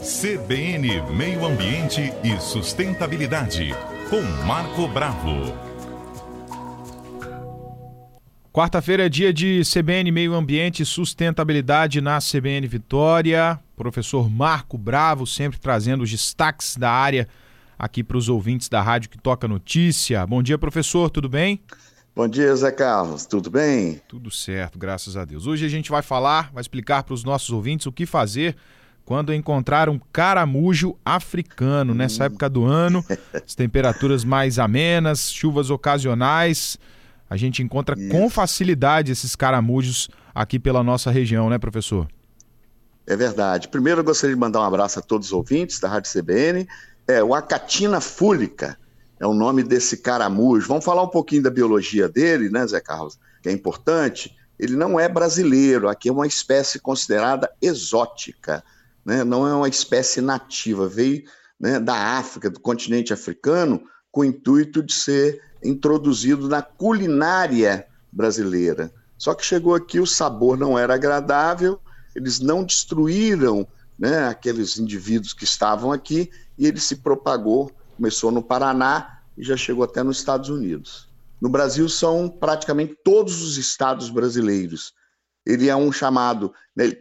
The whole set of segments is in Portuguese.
CBN Meio Ambiente e Sustentabilidade, com Marco Bravo. Quarta-feira é dia de CBN Meio Ambiente e Sustentabilidade na CBN Vitória. Professor Marco Bravo sempre trazendo os destaques da área aqui para os ouvintes da rádio que toca notícia. Bom dia, professor, tudo bem? Bom dia, Zé Carlos, tudo bem? Tudo certo, graças a Deus. Hoje a gente vai falar, vai explicar para os nossos ouvintes o que fazer quando encontrar um caramujo africano nessa hum. época do ano, as temperaturas mais amenas, chuvas ocasionais. A gente encontra Isso. com facilidade esses caramujos aqui pela nossa região, né, professor? É verdade. Primeiro eu gostaria de mandar um abraço a todos os ouvintes da Rádio CBN. É, o Acatina fúlica é o nome desse caramujo. Vamos falar um pouquinho da biologia dele, né, Zé Carlos? Que é importante. Ele não é brasileiro, aqui é uma espécie considerada exótica, né? não é uma espécie nativa. Veio né, da África, do continente africano, com o intuito de ser introduzido na culinária brasileira. Só que chegou aqui, o sabor não era agradável, eles não destruíram né, aqueles indivíduos que estavam aqui e ele se propagou começou no Paraná e já chegou até nos Estados Unidos. No Brasil são praticamente todos os estados brasileiros. Ele é um chamado, né,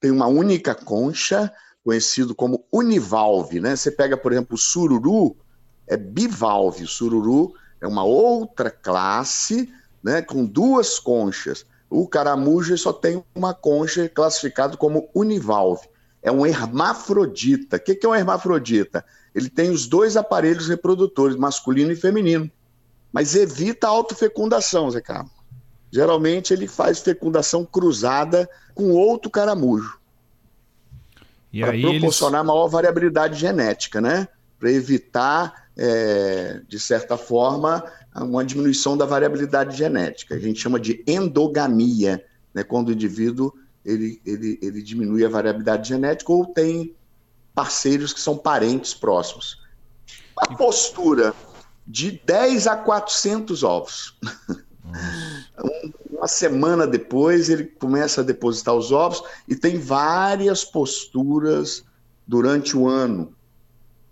tem uma única concha, conhecido como univalve, né? Você pega, por exemplo, o sururu, é bivalve. O sururu é uma outra classe, né, com duas conchas. O caramujo só tem uma concha, classificado como univalve. É um hermafrodita. O que é um hermafrodita? ele tem os dois aparelhos reprodutores, masculino e feminino, mas evita a autofecundação, Zé Carlos. Geralmente ele faz fecundação cruzada com outro caramujo. Para proporcionar eles... maior variabilidade genética, né? Para evitar, é, de certa forma, uma diminuição da variabilidade genética. A gente chama de endogamia, né? quando o indivíduo ele, ele, ele diminui a variabilidade genética ou tem parceiros que são parentes próximos. A postura de 10 a 400 ovos. Semana depois, ele começa a depositar os ovos e tem várias posturas durante o ano.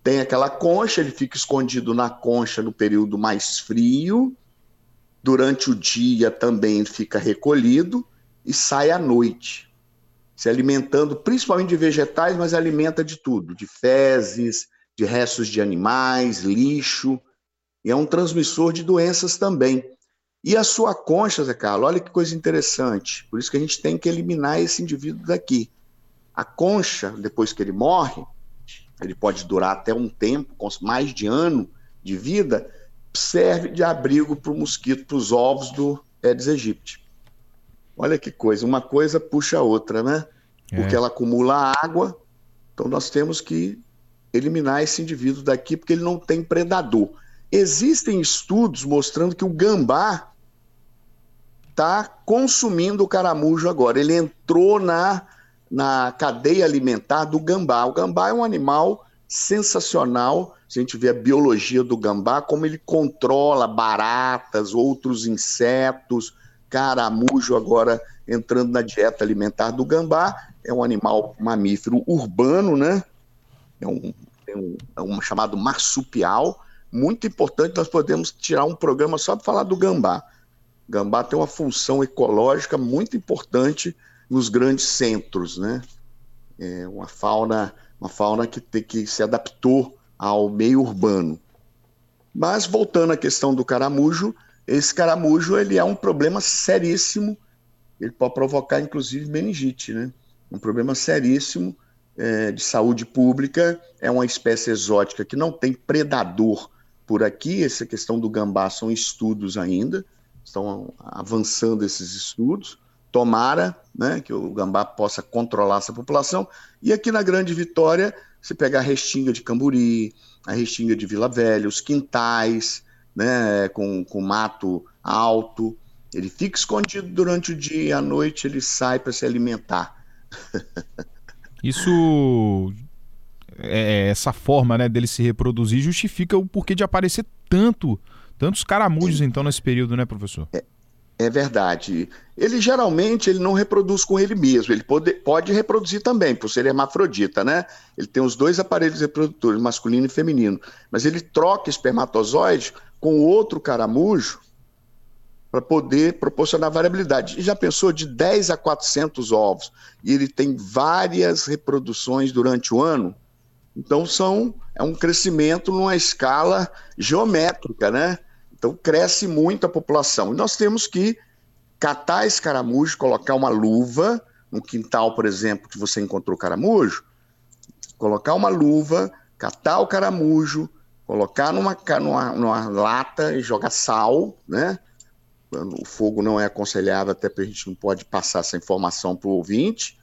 Tem aquela concha, ele fica escondido na concha no período mais frio. Durante o dia também fica recolhido e sai à noite se alimentando principalmente de vegetais, mas alimenta de tudo, de fezes, de restos de animais, lixo, e é um transmissor de doenças também. E a sua concha, Zé Carlos, olha que coisa interessante, por isso que a gente tem que eliminar esse indivíduo daqui. A concha, depois que ele morre, ele pode durar até um tempo, com mais de ano de vida, serve de abrigo para o mosquito, para os ovos do Aedes aegypti. Olha que coisa, uma coisa puxa a outra, né? É. Porque ela acumula água, então nós temos que eliminar esse indivíduo daqui porque ele não tem predador. Existem estudos mostrando que o gambá está consumindo o caramujo agora. Ele entrou na, na cadeia alimentar do gambá. O gambá é um animal sensacional. Se a gente vê a biologia do gambá, como ele controla baratas, outros insetos, caramujo agora entrando na dieta alimentar do gambá. É um animal mamífero urbano, né? É um, é um, é um chamado marsupial, muito importante. Nós podemos tirar um programa só para falar do gambá. O gambá tem uma função ecológica muito importante nos grandes centros, né? É uma fauna, uma fauna que, tem, que se adaptou ao meio urbano. Mas voltando à questão do caramujo, esse caramujo ele é um problema seríssimo, ele pode provocar inclusive meningite, né? Um problema seríssimo é, de saúde pública. É uma espécie exótica que não tem predador por aqui. Essa questão do gambá são estudos ainda, estão avançando esses estudos. Tomara né, que o gambá possa controlar essa população. E aqui na Grande Vitória, você pega a restinga de Camburi, a restinga de Vila Velha, os quintais, né, com, com mato alto. Ele fica escondido durante o dia e à noite ele sai para se alimentar. Isso, é, essa forma né, dele se reproduzir justifica o porquê de aparecer tanto, tantos caramujos então nesse período, né, professor? É, É verdade. Ele geralmente ele não reproduz com ele mesmo, ele pode, pode reproduzir também, por ser hermafrodita, né? Ele tem os dois aparelhos reprodutores, masculino e feminino, mas ele troca espermatozoide com outro caramujo para poder proporcionar variabilidade. E já pensou de 10 a 400 ovos, e ele tem várias reproduções durante o ano? Então são é um crescimento numa escala geométrica, né? Então cresce muito a população. E nós temos que catar esse caramujo, colocar uma luva no quintal, por exemplo, que você encontrou caramujo, colocar uma luva, catar o caramujo, colocar numa, numa, numa lata e jogar sal, né? O fogo não é aconselhável, até porque a gente não pode passar essa informação para o ouvinte,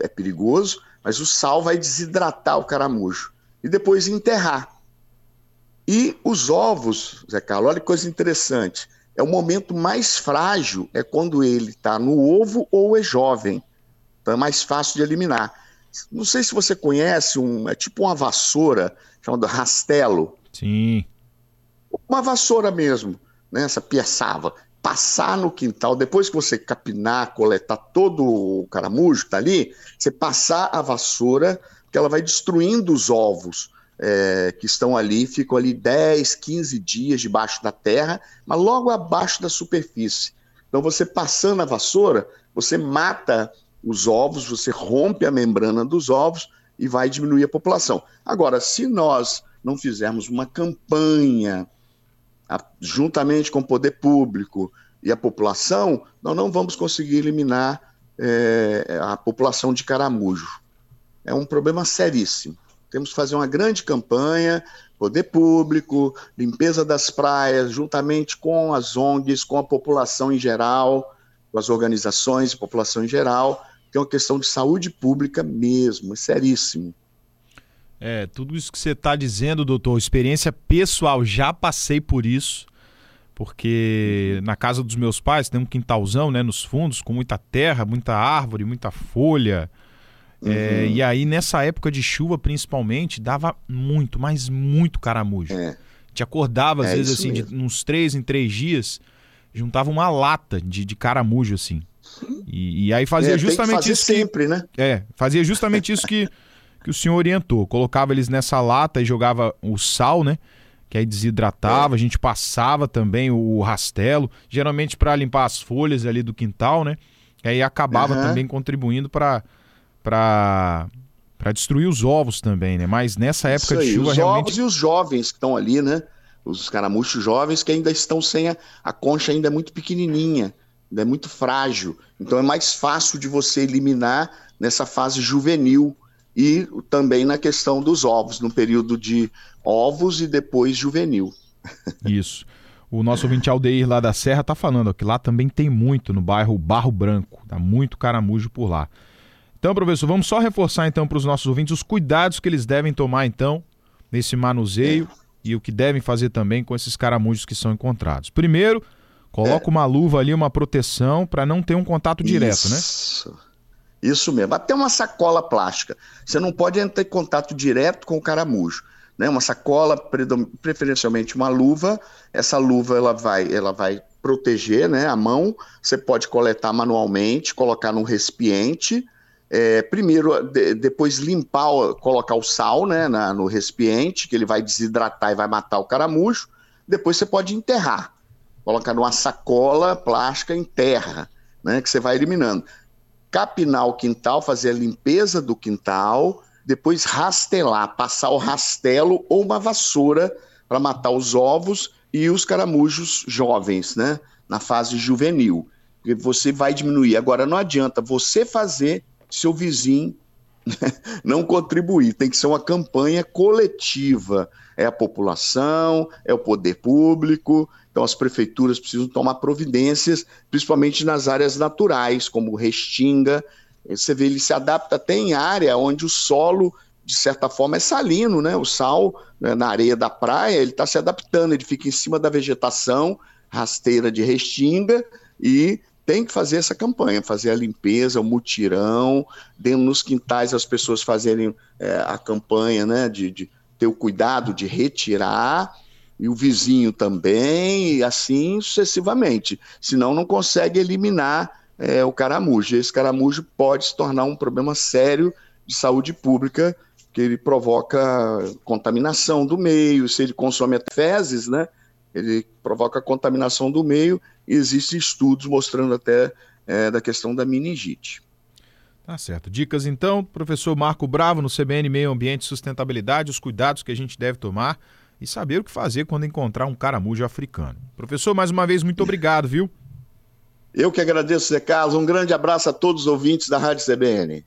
é perigoso, mas o sal vai desidratar o caramujo e depois enterrar. E os ovos, Zé Carlos, olha que coisa interessante. É o momento mais frágil, é quando ele está no ovo ou é jovem. Então é mais fácil de eliminar. Não sei se você conhece, um, é tipo uma vassoura chamada rastelo. Sim. Uma vassoura mesmo, né? essa piaçava. Passar no quintal, depois que você capinar, coletar todo o caramujo que está ali, você passar a vassoura, que ela vai destruindo os ovos é, que estão ali, ficam ali 10, 15 dias debaixo da terra, mas logo abaixo da superfície. Então, você passando a vassoura, você mata os ovos, você rompe a membrana dos ovos e vai diminuir a população. Agora, se nós não fizermos uma campanha a, juntamente com o poder público e a população, nós não vamos conseguir eliminar é, a população de caramujo. É um problema seríssimo. Temos que fazer uma grande campanha, poder público, limpeza das praias, juntamente com as ONGs, com a população em geral, com as organizações população em geral, que é uma questão de saúde pública mesmo, é seríssimo. É, tudo isso que você está dizendo, doutor, experiência pessoal, já passei por isso, porque na casa dos meus pais tem um quintalzão, né, nos fundos, com muita terra, muita árvore, muita folha, é, uhum. É, e aí, nessa época de chuva, principalmente, dava muito, mas muito caramujo. É. Te acordava, às é vezes, assim, de, uns três em três dias, juntava uma lata de, de caramujo, assim. E, e aí fazia é, justamente isso. sempre, que, né? É, fazia justamente isso que, que o senhor orientou. Colocava eles nessa lata e jogava o sal, né? Que aí desidratava, a gente passava também o rastelo, geralmente para limpar as folhas ali do quintal, né? E aí acabava uhum. também contribuindo para para para destruir os ovos também, né? Mas nessa época Isso de chuva os realmente... ovos e os jovens que estão ali, né? Os caramuchos jovens que ainda estão sem a, a concha ainda é muito pequenininha, ainda é muito frágil. Então é mais fácil de você eliminar nessa fase juvenil e também na questão dos ovos, no período de ovos e depois juvenil. Isso. O nosso ouvinte Aldeir lá da Serra tá falando ó, que lá também tem muito no bairro Barro Branco, dá muito caramujo por lá. Então, professor, vamos só reforçar então para os nossos ouvintes os cuidados que eles devem tomar então nesse manuseio é. e o que devem fazer também com esses caramujos que são encontrados. Primeiro, coloca é. uma luva ali, uma proteção para não ter um contato direto, né? Isso. né? Isso mesmo. Até uma sacola plástica. Você não pode entrar em contato direto com o caramujo. Né? Uma sacola, preferencialmente uma luva. Essa luva ela vai, ela vai proteger né, a mão. Você pode coletar manualmente, colocar num recipiente é, primeiro, de, depois limpar, colocar o sal né, na, no recipiente, que ele vai desidratar e vai matar o caramujo. Depois você pode enterrar, colocar numa sacola plástica, enterra, né, que você vai eliminando. Capinar o quintal, fazer a limpeza do quintal, depois rastelar, passar o rastelo ou uma vassoura para matar os ovos e os caramujos jovens, né, na fase juvenil. Você vai diminuir. Agora, não adianta você fazer seu vizinho não contribuir. Tem que ser uma campanha coletiva. É a população, é o poder público. Então, as prefeituras precisam tomar providências, principalmente nas áreas naturais, como restinga. Você vê, ele se adapta até em área onde o solo, de certa forma, é salino, né? O sal né, na areia da praia, ele está se adaptando, ele fica em cima da vegetação rasteira de restinga e tem que fazer essa campanha, fazer a limpeza, o mutirão, dentro nos quintais as pessoas fazerem é, a campanha, né, de, de, ter o cuidado de retirar e o vizinho também, e assim sucessivamente. Senão não consegue eliminar é, o caramujo. Esse caramujo pode se tornar um problema sério de saúde pública, que ele provoca contaminação do meio, se ele consome fezes, né? Ele provoca contaminação do meio e existem estudos mostrando até é, da questão da meningite. Tá certo. Dicas então, professor Marco Bravo no CBN Meio Ambiente e Sustentabilidade, os cuidados que a gente deve tomar e saber o que fazer quando encontrar um caramujo africano. Professor, mais uma vez, muito obrigado, viu? Eu que agradeço, Zé Carlos. Um grande abraço a todos os ouvintes da Rádio CBN.